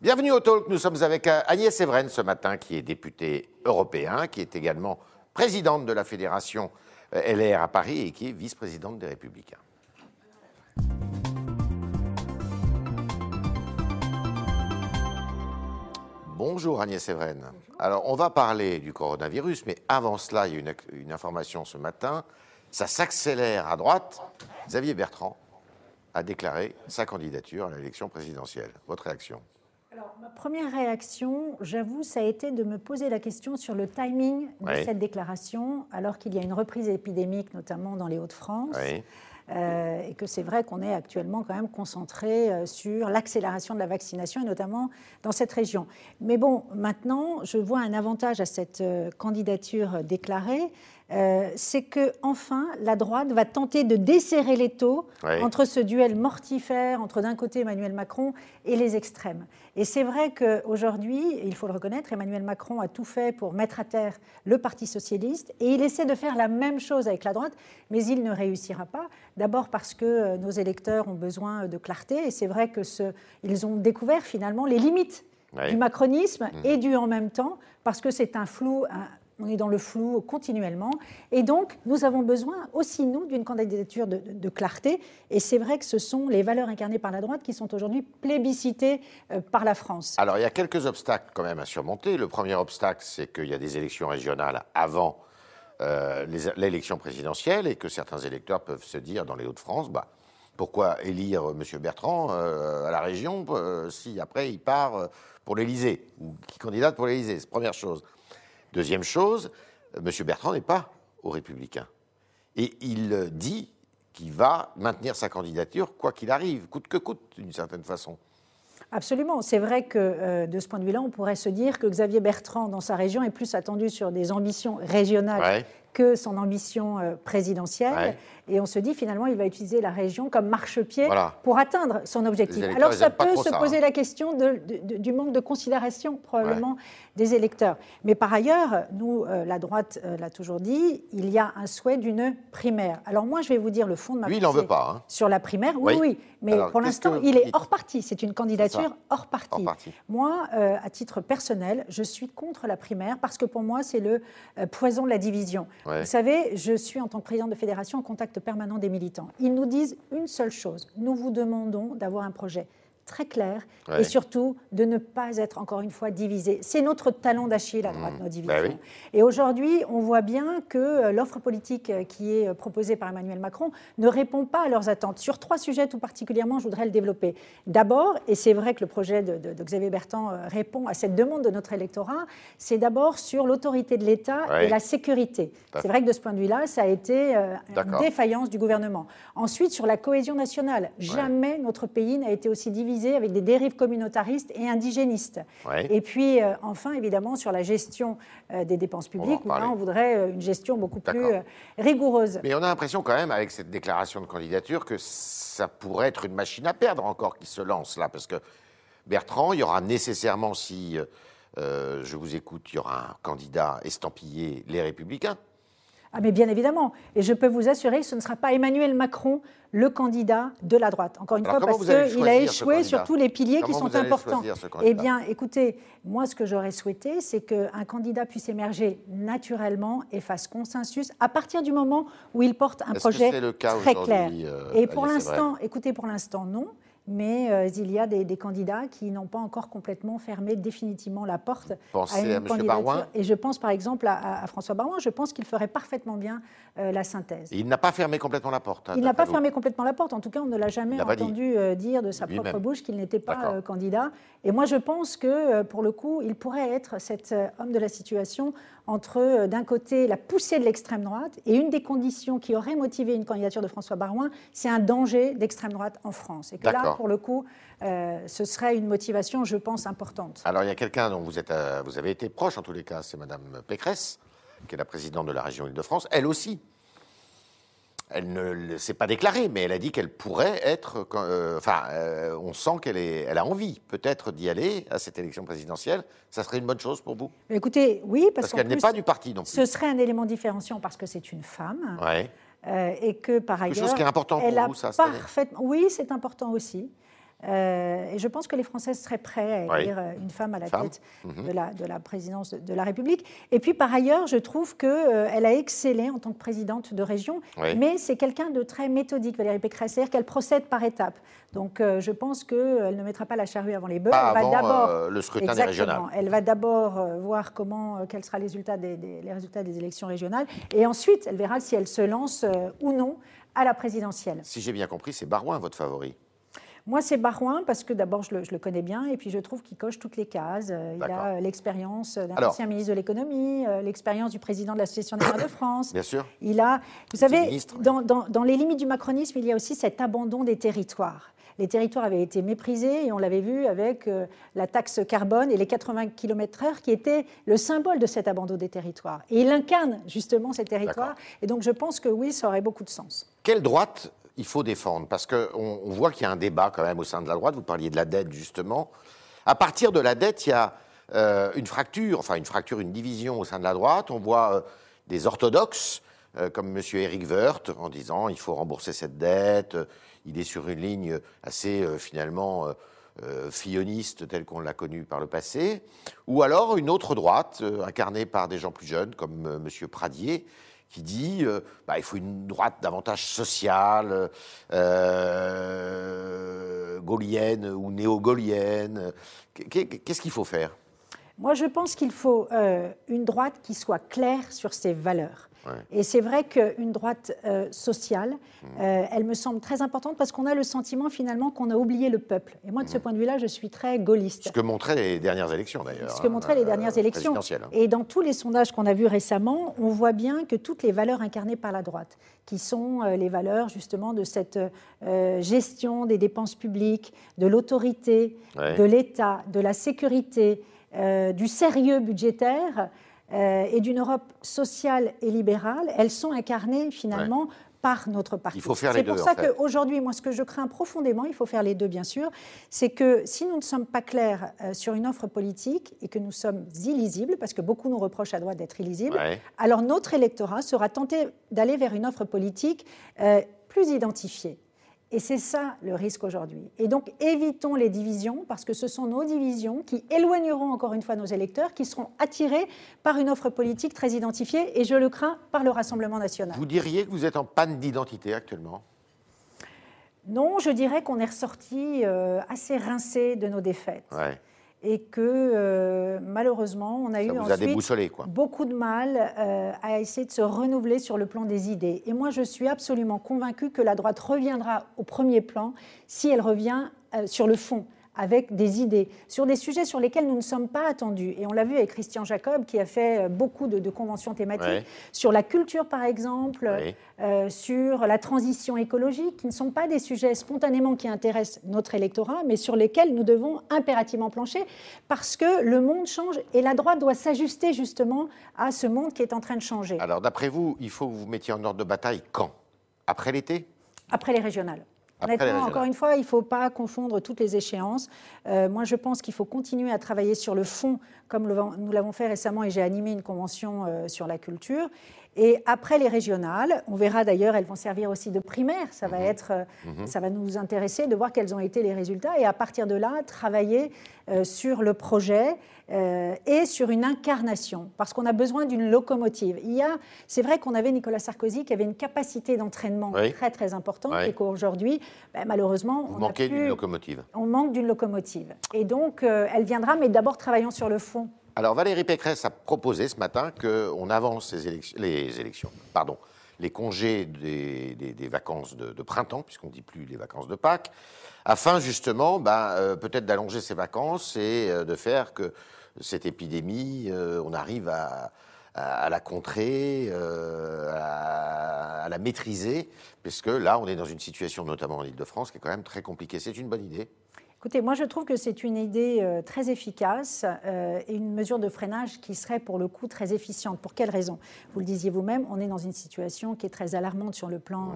Bienvenue au Talk. Nous sommes avec euh, Agnès Evren ce matin, qui est députée européen, qui est également présidente de la fédération euh, LR à Paris et qui est vice-présidente des Républicains. Bonjour Agnès Evren. Alors on va parler du coronavirus, mais avant cela, il y a une, une information ce matin. Ça s'accélère à droite. Xavier Bertrand a déclaré sa candidature à l'élection présidentielle. Votre réaction? Ma première réaction, j'avoue, ça a été de me poser la question sur le timing de Oui. cette déclaration, alors qu'il y a une reprise épidémique, notamment dans les Hauts-de-France. Oui. Euh, et que c'est vrai qu'on est actuellement quand même concentré euh, sur l'accélération de la vaccination, et notamment dans cette région. Mais bon, maintenant, je vois un avantage à cette euh, candidature déclarée, euh, c'est que enfin la droite va tenter de desserrer les taux Oui. entre ce duel mortifère entre d'un côté Emmanuel Macron et les extrêmes. Et c'est vrai qu'aujourd'hui, il faut le reconnaître, Emmanuel Macron a tout fait pour mettre à terre le Parti socialiste et il essaie de faire la même chose avec la droite, mais il ne réussira pas. D'abord parce que euh, nos électeurs ont besoin de clarté et c'est vrai que ce, ils ont découvert finalement les limites Oui. du macronisme et du en même temps parce que c'est un flou. un- on est dans le flou continuellement. Et donc, nous avons besoin aussi, nous, d'une candidature de, de- de clarté. Et c'est vrai que ce sont les valeurs incarnées par la droite qui sont aujourd'hui plébiscitées euh, par la France. Alors, il y a quelques obstacles quand même à surmonter. Le premier obstacle, c'est qu'il y a des élections régionales avant euh, l'élection présidentielle et que certains électeurs peuvent se dire dans les Hauts-de-France, bah, pourquoi élire M. Bertrand euh, à la région euh, si après il part euh, pour l'Élysée? Ou qui candidate pour l'Élysée? C'est première chose. Deuxième chose, euh, M. Bertrand n'est pas aux Républicains. Et il euh, dit qu'il va maintenir sa candidature quoi qu'il arrive, coûte que coûte, d'une certaine façon. Absolument. C'est vrai que euh, de ce point de vue-là, on pourrait se dire que Xavier Bertrand, dans sa région, est plus attendu sur des ambitions régionales Ouais. que son ambition euh, présidentielle. Ouais. Et on se dit finalement, il va utiliser la région comme marchepied Voilà. pour atteindre son objectif. Alors ça peut se ça, hein. poser la question de- de- de- du manque de considération probablement des électeurs. Mais par ailleurs, nous, euh, la droite euh, l'a toujours dit, il y a un souhait d'une primaire. Alors moi, je vais vous dire le fond de ma Lui, il n'en veut pas. hein. sur la primaire. Oui, Oui. oui. Mais Alors, pour l'instant, que il est hors parti. C'est une candidature hors parti. Hors parti. Moi, euh, à titre personnel, je suis contre la primaire parce que pour moi, c'est le poison de la division. Ouais. Vous savez, je suis en tant que président de fédération en contact permanent des militants. Ils nous disent une seule chose. Nous vous demandons d'avoir un projet très clair Ouais. et surtout de ne pas être encore une fois divisé. C'est notre talon d'Achille à droite, nos divisions. Bah oui. Et aujourd'hui, on voit bien que euh, l'offre politique euh, qui est euh, proposée par Emmanuel Macron ne répond pas à leurs attentes. Sur trois sujets tout particulièrement, je voudrais le développer. D'abord, et c'est vrai que le projet de, de- de Xavier Bertrand répond à cette demande de notre électorat, c'est d'abord sur l'autorité de l'État Ouais. et la sécurité. C'est vrai que de ce point de vue-là, ça a été euh, une défaillance du gouvernement. Ensuite, sur la cohésion nationale, jamais notre pays n'a été aussi divisé avec des dérives communautaristes et indigénistes. Ouais. Et puis, euh, enfin, évidemment, sur la gestion euh, des dépenses publiques, où là, on voudrait euh, une gestion beaucoup plus rigoureuse. Mais on a l'impression quand même, avec cette déclaration de candidature, que ça pourrait être une machine à perdre encore qui se lance là. Parce que Bertrand, il y aura nécessairement, si je vous écoute, il y aura un candidat estampillé Les Républicains. Ah, mais bien évidemment. Et je peux vous assurer que ce ne sera pas Emmanuel Macron le candidat de la droite. Encore une Alors, fois, parce qu'il a échoué sur tous les piliers qui sont importants. Eh bien, écoutez, moi, ce que j'aurais souhaité, c'est qu'un candidat puisse émerger naturellement et fasse consensus à partir du moment où il porte un projet c'est le cas très clair. euh, et pour l'instant, écoutez, pour l'instant, non. Mais euh, il y a des, des candidats qui n'ont pas encore complètement fermé définitivement la porte Pensez à une à candidature. Barouin Et je pense par exemple à, François Barouin, je pense qu'il ferait parfaitement bien euh, la synthèse. Il n'a pas fermé complètement la porte. hein, Il n'a pas vous. fermé complètement la porte. En tout cas, on ne l'a jamais dit. entendu euh, dire de sa propre bouche qu'il n'était pas euh, candidat. Et moi, je pense que, pour le coup, il pourrait être cet homme de la situation entre, euh, d'un côté, la poussée de l'extrême droite, et une des conditions qui aurait motivé une candidature de François Barouin, c'est un danger d'extrême droite en France. Et que là, pour le coup, euh, ce serait une motivation, je pense, importante. Alors, il y a quelqu'un dont vous, êtes, euh, vous avez été proche, en tous les cas, c'est Madame Pécresse, qui est la présidente de la région Île-de-France. Elle aussi, elle ne s'est pas déclarée, mais elle a dit qu'elle pourrait être. euh, Enfin, euh, on sent qu'elle elle a envie, peut-être, d'y aller à cette élection présidentielle. Ça serait une bonne chose pour vous? Écoutez, oui, parce, Parce qu'elle n'est pas du parti non plus. Ce serait un élément différenciant parce que c'est une femme. Ouais. euh, et que par Quelque ailleurs, chose qui est important pour elle a vous, ça, parfaitement. Oui, c'est important aussi. Euh, et je pense que les Français seraient prêts à élire une femme à la tête mhm. de, la, de, la, présidence de, la République. Et puis par ailleurs, je trouve qu'elle a excellé en tant que présidente de région, mais c'est quelqu'un de très méthodique, Valérie Pécresse, c'est-à-dire qu'elle procède par étapes. Donc je pense qu'elle ne mettra pas la charrue avant les bœufs. elle va d'abord le scrutin des régionales. Elle va d'abord voir comment, quels seront les résultats des, les résultats des élections régionales, et ensuite elle verra si elle se lance ou non à la présidentielle. Si j'ai bien compris, c'est Barouin votre favori moi, c'est Barouin parce que d'abord, je, le connais bien et puis je trouve qu'il coche toutes les cases. Euh, il a euh, l'expérience d'un ancien ministre de l'économie, euh, l'expérience du président de l'Association des maires de France. Bien sûr. Il a, vous savez, dans, dans, les limites du macronisme, il y a aussi cet abandon des territoires. Les territoires avaient été méprisés et on l'avait vu avec la taxe carbone et les 80 km/h qui étaient le symbole de cet abandon des territoires. Et il incarne justement ces territoires. Et donc je pense que oui, ça aurait beaucoup de sens. Quelle droite il faut défendre Parce qu'on on voit qu'il y a un débat quand même au sein de la droite. Vous parliez de la dette, justement. À partir de la dette, il y a euh, une fracture, enfin une fracture, une division au sein de la droite. On voit euh, des orthodoxes, euh, comme M. Eric Woerth, en disant il faut rembourser cette dette. Il est sur une ligne assez, finalement, filloniste, telle qu'on l'a connue par le passé. Ou alors une autre droite, incarnée par des gens plus jeunes, comme M. Pradier, qui dit euh, bah, il faut une droite davantage sociale, euh, gaulienne ou néo-gaulienne. Qu'est-ce qu'il faut faire? Moi, je pense qu'il faut euh, une droite qui soit claire sur ses valeurs. Et c'est vrai qu'une droite euh, sociale, mmh. euh, elle me semble très importante parce qu'on a le sentiment finalement qu'on a oublié le peuple. Et moi, de ce mmh. point de vue-là, je suis très gaulliste. Ce que montraient les dernières élections d'ailleurs. Ce que montraient les dernières élections. Et dans tous les sondages qu'on a vus récemment, on voit bien que toutes les valeurs incarnées par la droite, qui sont les valeurs justement de cette gestion des dépenses publiques, de l'autorité, de l'État, de la sécurité, du sérieux budgétaire, euh, et d'une Europe sociale et libérale, elles sont incarnées finalement par notre parti. Il faut faire les deux. C'est pour ça qu'aujourd'hui, moi, ce que je crains profondément, il faut faire les deux, bien sûr, c'est que si nous ne sommes pas clairs euh, sur une offre politique et que nous sommes illisibles, parce que beaucoup nous reprochent à droite d'être illisibles, alors notre électorat sera tenté d'aller vers une offre politique euh, plus identifiée. Et c'est ça le risque aujourd'hui. Et donc évitons les divisions parce que ce sont nos divisions qui éloigneront encore une fois nos électeurs, qui seront attirés par une offre politique très identifiée et je le crains par le Rassemblement national. Vous diriez que vous êtes en panne d'identité actuellement? Non, je dirais qu'on est ressorti euh, assez rincé de nos défaites. Ouais et que euh, malheureusement, on a eu ensuite beaucoup de mal euh, à essayer de se renouveler sur le plan des idées. Et moi, je suis absolument convaincue que la droite reviendra au premier plan si elle revient euh, sur le fond avec des idées sur des sujets sur lesquels nous ne sommes pas attendus. Et on l'a vu avec Christian Jacob, qui a fait euh, beaucoup de, conventions thématiques sur la culture, par exemple, euh, sur la transition écologique, qui ne sont pas des sujets spontanément qui intéressent notre électorat, mais sur lesquels nous devons impérativement plancher, parce que le monde change et la droite doit s'ajuster justement à ce monde qui est en train de changer. Alors, d'après vous, il faut que vous mettiez en ordre de bataille quand? Après l'été? Après les régionales. Honnêtement, encore une fois, il ne faut pas confondre toutes les échéances. Euh, moi, je pense qu'il faut continuer à travailler sur le fond, comme nous l'avons fait récemment, et j'ai animé une convention euh, sur la culture. Et après les régionales, on verra d'ailleurs, elles vont servir aussi de primaire. Ça va, mhm. être, euh, mhm. ça va nous intéresser de voir quels ont été les résultats et à partir de là, travailler sur le projet euh, et sur une incarnation, parce qu'on a besoin d'une locomotive. Il y a, c'est vrai qu'on avait Nicolas Sarkozy qui avait une capacité d'entraînement très très importante et qu'aujourd'hui, ben, malheureusement, Vous on manquez d'une locomotive. On manque d'une locomotive. Et donc, euh, elle viendra, mais d'abord travaillons sur le fond. Alors Valérie Pécresse a proposé ce matin qu'on avance les élections, pardon, les congés des, vacances de, printemps, puisqu'on ne dit plus les vacances de Pâques, afin justement ben, euh, peut-être d'allonger ces vacances et de faire que cette épidémie, euh, on arrive à, la contrer, euh, à, la maîtriser, parce que là, on est dans une situation, notamment en Ile-de-France, qui est quand même très compliquée. C'est une bonne idée Écoutez, moi je trouve que c'est une idée euh, très efficace et une mesure de freinage qui serait pour le coup très efficiente. Pour quelle raison? Vous le disiez vous-même, on est dans une situation qui est très alarmante sur le plan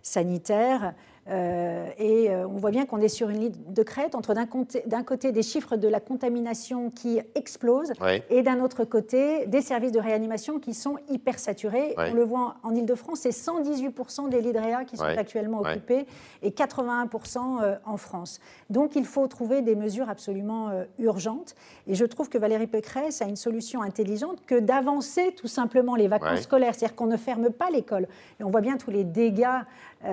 sanitaire. Euh, et euh, on voit bien qu'on est sur une ligne de crête entre d'un côté, côté, des chiffres de la contamination qui explosent et d'un autre côté des services de réanimation qui sont hyper saturés. On le voit en Ile-de-France, c'est 118% des lits de réa qui sont actuellement occupés et 81% euh, en France. Donc il faut trouver des mesures absolument urgentes. Et je trouve que Valérie Pécresse a une solution intelligente que d'avancer tout simplement les vacances scolaires, c'est-à-dire qu'on ne ferme pas l'école. Et on voit bien tous les dégâts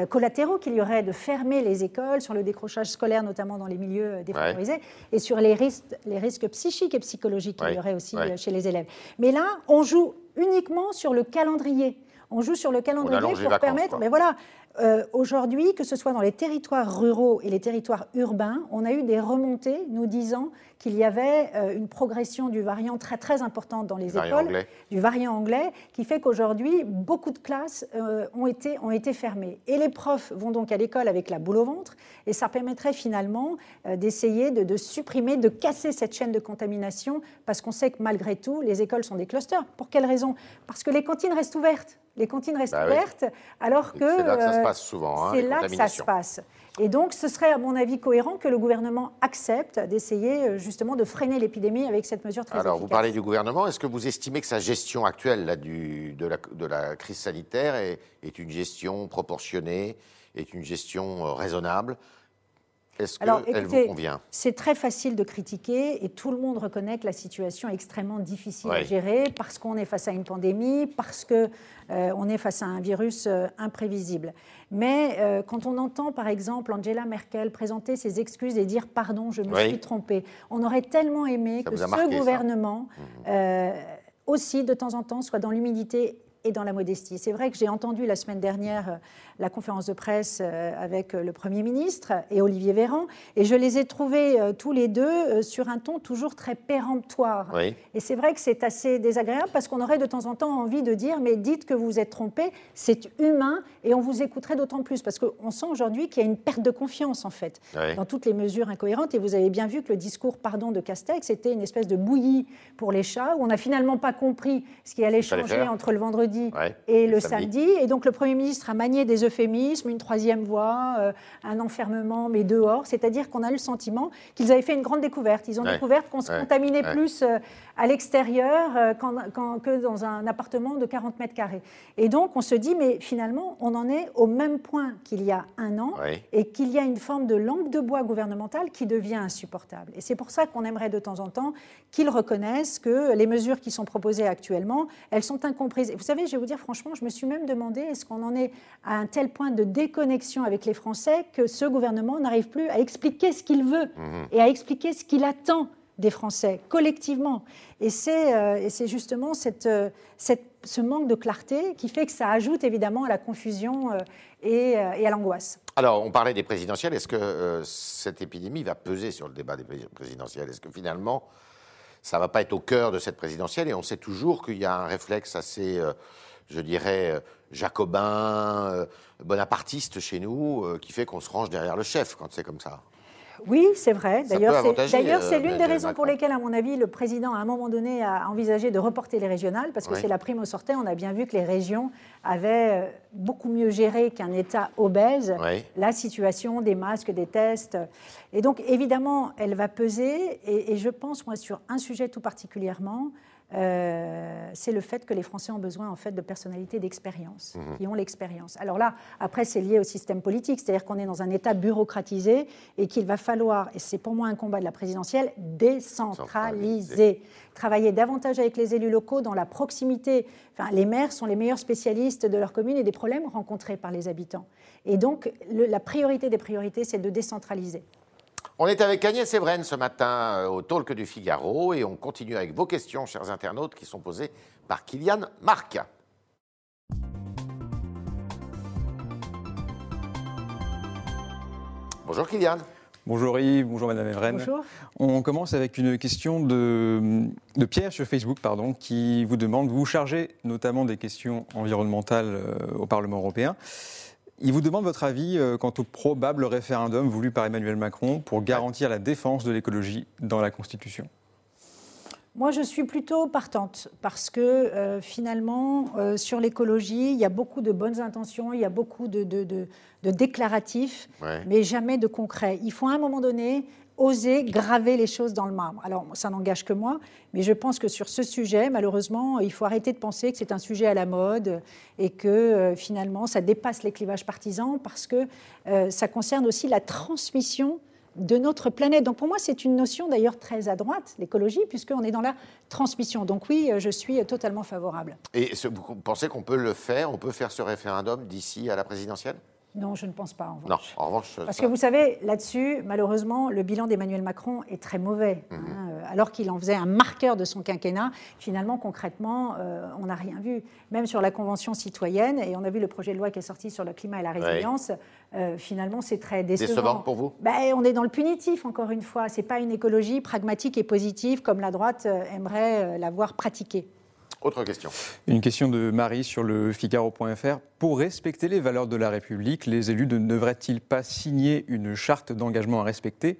collatéraux qu'il y aurait de fermer les écoles, sur le décrochage scolaire, notamment dans les milieux euh, défavorisés, et sur les risques, les risques psychiques et psychologiques qu'il y aurait aussi euh, chez les élèves. Mais là, on joue uniquement sur le calendrier. On joue sur le calendrier pour permettre. Mais voilà, euh, aujourd'hui, que ce soit dans les territoires ruraux et les territoires urbains, on a eu des remontées nous disant qu'il y avait euh, une progression du variant très très importante dans les écoles, du variant anglais, qui fait qu'aujourd'hui, beaucoup de classes euh, ont, été, ont été fermées. Et les profs vont donc à l'école avec la boule au ventre, et ça permettrait finalement d'essayer de, de, supprimer, de casser cette chaîne de contamination, parce qu'on sait que malgré tout, les écoles sont des clusters. Pour quelle raison? Parce que les cantines restent ouvertes les cantines restent bah ouvertes, alors que c'est là que ça se passe souvent. Hein, c'est là que ça se passe. Et donc, ce serait, à mon avis, cohérent que le gouvernement accepte d'essayer euh, justement de freiner l'épidémie avec cette mesure très Alors, vous parlez du gouvernement. Est-ce que vous estimez que sa gestion actuelle là, du, de, la, de, la, crise sanitaire est, est, une gestion proportionnée, est une gestion euh, raisonnable? Est-ce qu'elle vous convient C'est très facile de critiquer et tout le monde reconnaît que la situation est extrêmement difficile à gérer parce qu'on est face à une pandémie, parce qu'on euh, est face à un virus euh, imprévisible. Mais euh, quand on entend par exemple Angela Merkel présenter ses excuses et dire pardon, je me suis trompée, on aurait tellement aimé que ce gouvernement mmh. aussi de temps en temps soit dans l'humilité et dans la modestie. C'est vrai que j'ai entendu la semaine dernière la conférence de presse euh, avec euh, le Premier ministre et Olivier Véran, et je les ai trouvés euh, tous les deux sur un ton toujours très péremptoire. Et c'est vrai que c'est assez désagréable parce qu'on aurait de temps en temps envie de dire mais dites que vous vous êtes trompé, c'est humain et on vous écouterait d'autant plus parce qu'on sent aujourd'hui qu'il y a une perte de confiance en fait dans toutes les mesures incohérentes. Et vous avez bien vu que le discours pardon de Castex était une espèce de bouillie pour les chats où on n'a finalement pas compris ce qui allait changer entre le vendredi et le, samedi. Et donc le Premier ministre a manié des euphémismes, une troisième voie, euh, un enfermement, mais dehors. C'est-à-dire qu'on a eu le sentiment qu'ils avaient fait une grande découverte. Ils ont découvert qu'on se contaminait plus euh, à l'extérieur euh, que dans un appartement de 40 mètres carrés. Et donc on se dit, mais finalement, on en est au même point qu'il y a un an et qu'il y a une forme de langue de bois gouvernementale qui devient insupportable. Et c'est pour ça qu'on aimerait de temps en temps qu'ils reconnaissent que les mesures qui sont proposées actuellement, elles sont incomprises. Vous savez, je vais vous dire franchement, je me suis même demandé, est-ce qu'on en est à un tel point de déconnexion avec les Français que ce gouvernement n'arrive plus à expliquer ce qu'il veut mhm. et à expliquer ce qu'il attend des Français collectivement. Et c'est euh, justement cette, euh, cette, ce manque de clarté qui fait que ça ajoute évidemment à la confusion euh, et, et, à l'angoisse. Alors, on parlait des présidentielles. Est-ce que cette épidémie va peser sur le débat des présidentielles? Est-ce que finalement, ça ne va pas être au cœur de cette présidentielle Et on sait toujours qu'il y a un réflexe assez je dirais, euh, jacobin, euh, bonapartiste chez nous, euh, qui fait qu'on se range derrière le chef quand c'est comme ça. Oui, c'est vrai. D'ailleurs, c'est l'une des raisons pour lesquelles, à mon avis, le président, à un moment donné, a envisagé de reporter les régionales, parce que c'est la prime au sortait. On a bien vu que les régions avaient beaucoup mieux géré qu'un État obèse la situation des masques, des tests. Et donc, évidemment, elle va peser. Et, et je pense, moi, sur un sujet tout particulièrement, euh, c'est le fait que les Français ont besoin en fait de personnalités d'expérience, mhm. qui ont l'expérience. Alors là, après, c'est lié au système politique, c'est-à-dire qu'on est dans un État bureaucratisé et qu'il va falloir, et c'est pour moi un combat de la présidentielle, décentraliser, travailler davantage avec les élus locaux dans la proximité. Enfin, les maires sont les meilleurs spécialistes de leur commune et des problèmes rencontrés par les habitants. Et donc, la priorité des priorités, c'est de décentraliser. On est avec Agnès Evren ce matin euh, au Talk du Figaro et on continue avec vos questions, chers internautes, qui sont posées par Kylian Marc. Bonjour Kylian. Bonjour Yves, bonjour Madame Evren. Bonjour. On commence avec une question de, de, Pierre sur Facebook pardon, qui vous demande, vous vous chargez notamment des questions environnementales euh, au Parlement européen. Il vous demande votre avis euh, quant au probable référendum voulu par Emmanuel Macron pour garantir la défense de l'écologie dans la Constitution? moi, je suis plutôt partante parce que euh, finalement, euh, sur l'écologie, il y a beaucoup de bonnes intentions, il y a beaucoup de, déclaratifs, mais jamais de concret. Il faut à un moment donné oser graver les choses dans le marbre. Alors, ça n'engage que moi, mais je pense que sur ce sujet, malheureusement, il faut arrêter de penser que c'est un sujet à la mode et que euh, finalement, ça dépasse les clivages partisans parce que ça concerne aussi la transmission de notre planète. Donc pour moi, c'est une notion d'ailleurs très à droite, l'écologie, puisqu'on est dans la transmission. Donc oui, je suis totalement favorable. Et vous pensez qu'on peut le faire, on peut faire ce référendum d'ici à la présidentielle? Non, je ne pense pas. En revanche. Non, en revanche. Parce que vous savez, là-dessus, malheureusement, le bilan d'Emmanuel Macron est très mauvais. Mhm. Hein, euh, alors qu'il en faisait un marqueur de son quinquennat, finalement, concrètement, euh, on n'a rien vu. Même sur la Convention citoyenne, et on a vu le projet de loi qui est sorti sur le climat et la résilience, euh, finalement, c'est très décevant. Décevant pour vous? Ben, On est dans le punitif, encore une fois. Ce n'est pas une écologie pragmatique et positive comme la droite aimerait l'avoir pratiquée. Autre question. Une question de Marie sur le Figaro.fr. Pour respecter les valeurs de la République, les élus ne devraient-ils pas signer une charte d'engagement à respecter,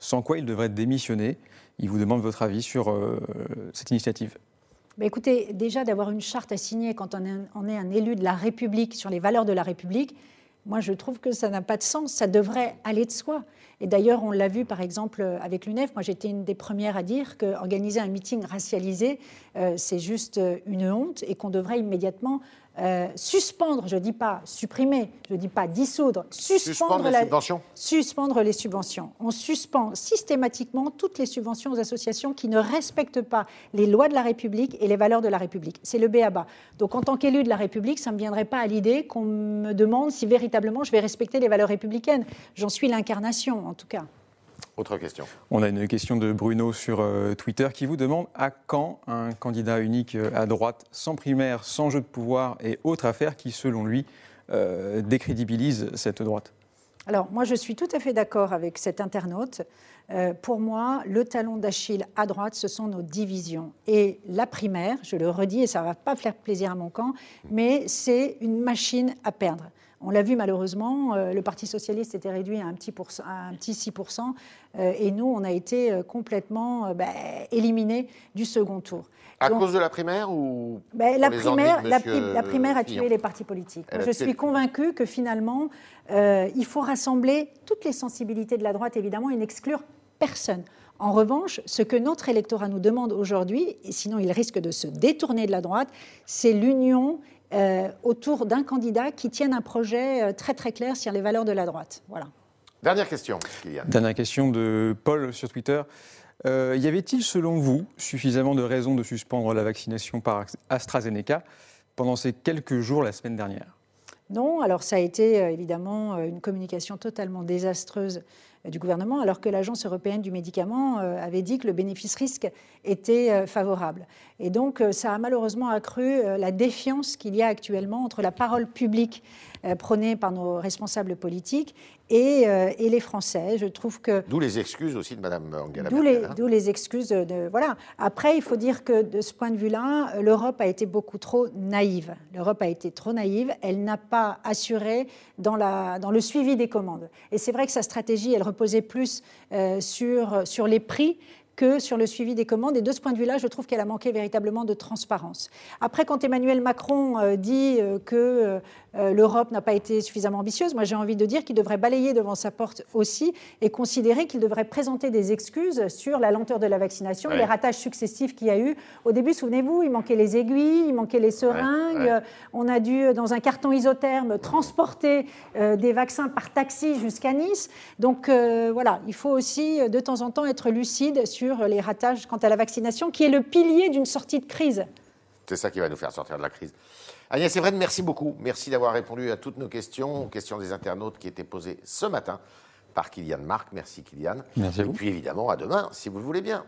sans quoi ils devraient démissionner? Il vous demande votre avis sur euh, cette initiative. Bah, écoutez, déjà d'avoir une charte à signer quand on est, on est un élu de la République sur les valeurs de la République, moi, je trouve que ça n'a pas de sens. Ça devrait aller de soi. Et d'ailleurs, on l'a vu par exemple avec l'UNEF. Moi, j'étais une des premières à dire qu'organiser un meeting racialisé, euh, c'est juste une honte et qu'on devrait immédiatement euh, suspendre, je ne dis pas supprimer, je ne dis pas dissoudre, suspendre, les subventions. Suspendre les subventions. On suspend systématiquement toutes les subventions aux associations qui ne respectent pas les lois de la République et les valeurs de la République. C'est le BABA. Donc en tant qu'élu de la République, ça ne me viendrait pas à l'idée qu'on me demande si véritablement je vais respecter les valeurs républicaines. J'en suis l'incarnation, en tout cas. Autre question. On a une question de Bruno sur euh, Twitter qui vous demande à quand un candidat unique euh, à droite, sans primaire, sans jeu de pouvoir et autres affaires qui, selon lui, euh, décrédibilise cette droite? Alors, moi, je suis tout à fait d'accord avec cet internaute. pour moi, le talon d'Achille à droite, ce sont nos divisions. Et la primaire, je le redis, et ça ne va pas faire plaisir à mon camp, mais c'est une machine à perdre. On l'a vu malheureusement, euh, le Parti socialiste était réduit à un petit, un petit 6%, euh, et nous, on a été euh, complètement bah, éliminés du second tour. À cause de la primaire ou bah, la, primaire, la, primaire a tué les partis politiques. je suis convaincue que finalement, il faut rassembler toutes les sensibilités de la droite, évidemment, et n'exclure personne. En revanche, ce que notre électorat nous demande aujourd'hui, et sinon il risque de se détourner de la droite, c'est l'union euh, autour d'un candidat qui tienne un projet euh, très très clair sur les valeurs de la droite. Voilà. Dernière question, Kylian. Dernière question de Paul sur Twitter. Euh, y avait-il, selon vous, suffisamment de raisons de suspendre la vaccination par AstraZeneca pendant ces quelques jours la semaine dernière? Non, alors ça a été évidemment une communication totalement désastreuse du gouvernement, alors que l'Agence européenne du médicament avait dit que le bénéfice-risque était favorable. Et donc, euh, ça a malheureusement accru euh, la défiance qu'il y a actuellement entre la parole publique euh, prônée par nos responsables politiques et, et, les Français. Je trouve que d'où les excuses aussi de Madame Angela Merkel. Les, hein. D'où les excuses de voilà. Après, il faut dire que de ce point de vue-là, l'Europe a été beaucoup trop naïve. L'Europe a été trop naïve. Elle n'a pas assuré dans la dans le suivi des commandes. Et c'est vrai que sa stratégie, elle reposait plus sur sur les prix que sur le suivi des commandes. Et de ce point de vue-là, je trouve qu'elle a manqué véritablement de transparence. Après, quand Emmanuel Macron euh, dit euh, que euh, l'Europe n'a pas été suffisamment ambitieuse, moi j'ai envie de dire qu'il devrait balayer devant sa porte aussi et considérer qu'il devrait présenter des excuses sur la lenteur de la vaccination, les ratages successifs qu'il y a eu. Au début, souvenez-vous, il manquait les aiguilles, il manquait les seringues. On a dû, dans un carton isotherme, transporter des vaccins par taxi jusqu'à Nice. Donc voilà, il faut aussi de temps en temps être lucide sur les ratages quant à la vaccination, qui est le pilier d'une sortie de crise. C'est ça qui va nous faire sortir de la crise. Agnès Evren, merci beaucoup. Merci d'avoir répondu à toutes nos questions, aux questions des internautes qui étaient posées ce matin par Kylian Marc. Merci Kylian. Merci Et puis évidemment, à demain, si vous le voulez bien.